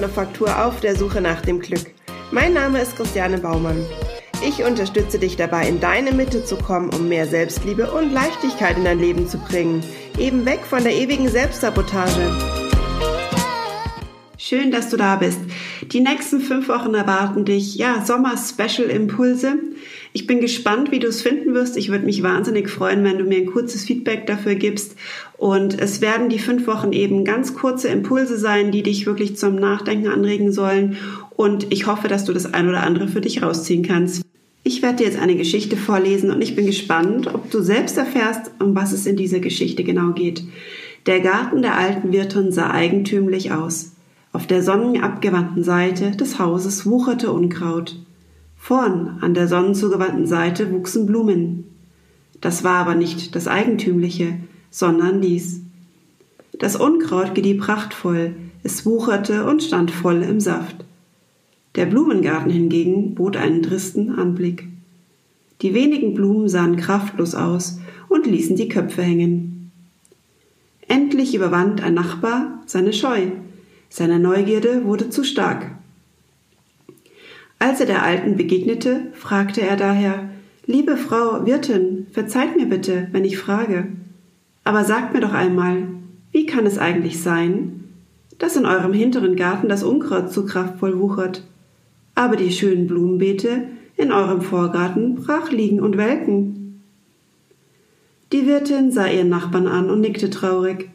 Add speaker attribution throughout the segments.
Speaker 1: Manufaktur auf der Suche nach dem Glück. Mein Name ist Christiane Baumann. Ich unterstütze dich dabei, in deine Mitte zu kommen, um mehr Selbstliebe und Leichtigkeit in dein Leben zu bringen. Eben weg von der ewigen Selbstsabotage. Schön, dass du da bist. Die nächsten fünf Wochen erwarten dich, ja, Sommer-Special-Impulse. Ich bin gespannt, wie du es finden wirst. Ich würde mich wahnsinnig freuen, wenn du mir ein kurzes Feedback dafür gibst. Und es werden die fünf Wochen eben ganz kurze Impulse sein, die dich wirklich zum Nachdenken anregen sollen. Und ich hoffe, dass du das ein oder andere für dich rausziehen kannst. Ich werde dir jetzt eine Geschichte vorlesen und ich bin gespannt, ob du selbst erfährst, um was es in dieser Geschichte genau geht. Der Garten der alten Wirtin sah eigentümlich aus. Auf der sonnenabgewandten Seite des Hauses wucherte Unkraut. Vorn an der sonnenzugewandten Seite wuchsen Blumen. Das war aber nicht das Eigentümliche, sondern dies. Das Unkraut gedieh prachtvoll, es wucherte und stand voll im Saft. Der Blumengarten hingegen bot einen tristen Anblick. Die wenigen Blumen sahen kraftlos aus und ließen die Köpfe hängen. Endlich überwand ein Nachbar seine Scheu. Seine Neugierde wurde zu stark. Als er der Alten begegnete, fragte er daher Liebe Frau Wirtin, verzeiht mir bitte, wenn ich frage. Aber sagt mir doch einmal, wie kann es eigentlich sein, dass in eurem hinteren Garten das Unkraut zu kraftvoll wuchert, aber die schönen Blumenbeete in eurem Vorgarten brach liegen und welken? Die Wirtin sah ihren Nachbarn an und nickte traurig.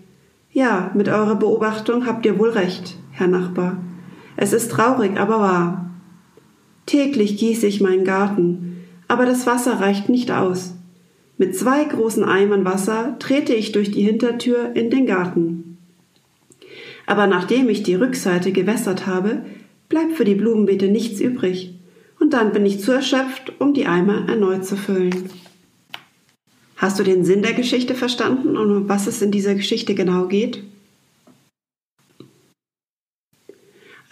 Speaker 1: Ja, mit eurer Beobachtung habt ihr wohl recht, Herr Nachbar. Es ist traurig, aber wahr. Täglich gieße ich meinen Garten, aber das Wasser reicht nicht aus. Mit zwei großen Eimern Wasser trete ich durch die Hintertür in den Garten. Aber nachdem ich die Rückseite gewässert habe, bleibt für die Blumenbeete nichts übrig, und dann bin ich zu erschöpft, um die Eimer erneut zu füllen. Hast du den Sinn der Geschichte verstanden und um was es in dieser Geschichte genau geht?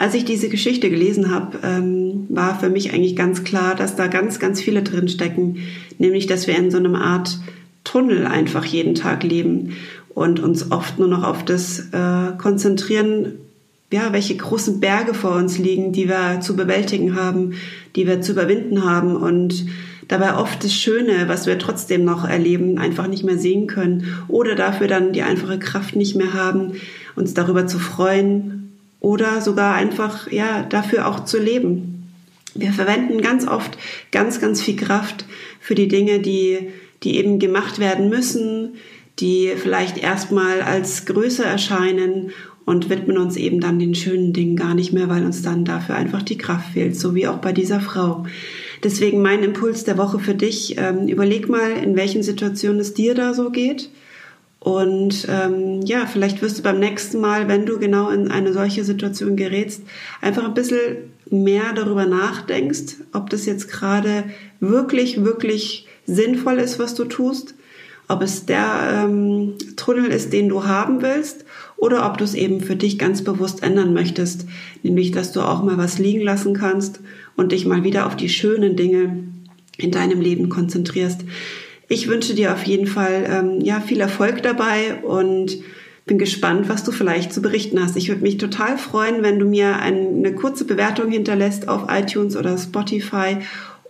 Speaker 1: Als ich diese Geschichte gelesen habe, ähm, war für mich eigentlich ganz klar, dass da ganz, ganz viele drin stecken. Nämlich, dass wir in so einer Art Tunnel einfach jeden Tag leben und uns oft nur noch auf das äh, konzentrieren, ja, welche großen Berge vor uns liegen, die wir zu bewältigen haben, die wir zu überwinden haben und dabei oft das Schöne, was wir trotzdem noch erleben, einfach nicht mehr sehen können oder dafür dann die einfache Kraft nicht mehr haben, uns darüber zu freuen oder sogar einfach ja dafür auch zu leben. Wir verwenden ganz oft ganz ganz viel Kraft für die Dinge, die die eben gemacht werden müssen, die vielleicht erstmal als größer erscheinen und widmen uns eben dann den schönen Dingen gar nicht mehr, weil uns dann dafür einfach die Kraft fehlt, so wie auch bei dieser Frau. Deswegen mein Impuls der Woche für dich, ähm, überleg mal, in welchen Situationen es dir da so geht und ähm, ja, vielleicht wirst du beim nächsten Mal, wenn du genau in eine solche Situation gerätst, einfach ein bisschen mehr darüber nachdenkst, ob das jetzt gerade wirklich, wirklich sinnvoll ist, was du tust, ob es der ähm, Tunnel ist, den du haben willst, oder ob du es eben für dich ganz bewusst ändern möchtest, nämlich dass du auch mal was liegen lassen kannst und dich mal wieder auf die schönen Dinge in deinem Leben konzentrierst. Ich wünsche dir auf jeden Fall ähm, ja viel Erfolg dabei und bin gespannt, was du vielleicht zu berichten hast. Ich würde mich total freuen, wenn du mir eine kurze Bewertung hinterlässt auf iTunes oder Spotify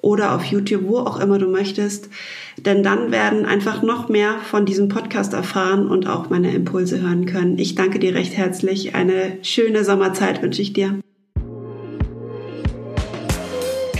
Speaker 1: oder auf YouTube, wo auch immer du möchtest. Denn dann werden einfach noch mehr von diesem Podcast erfahren und auch meine Impulse hören können. Ich danke dir recht herzlich. Eine schöne Sommerzeit wünsche ich dir.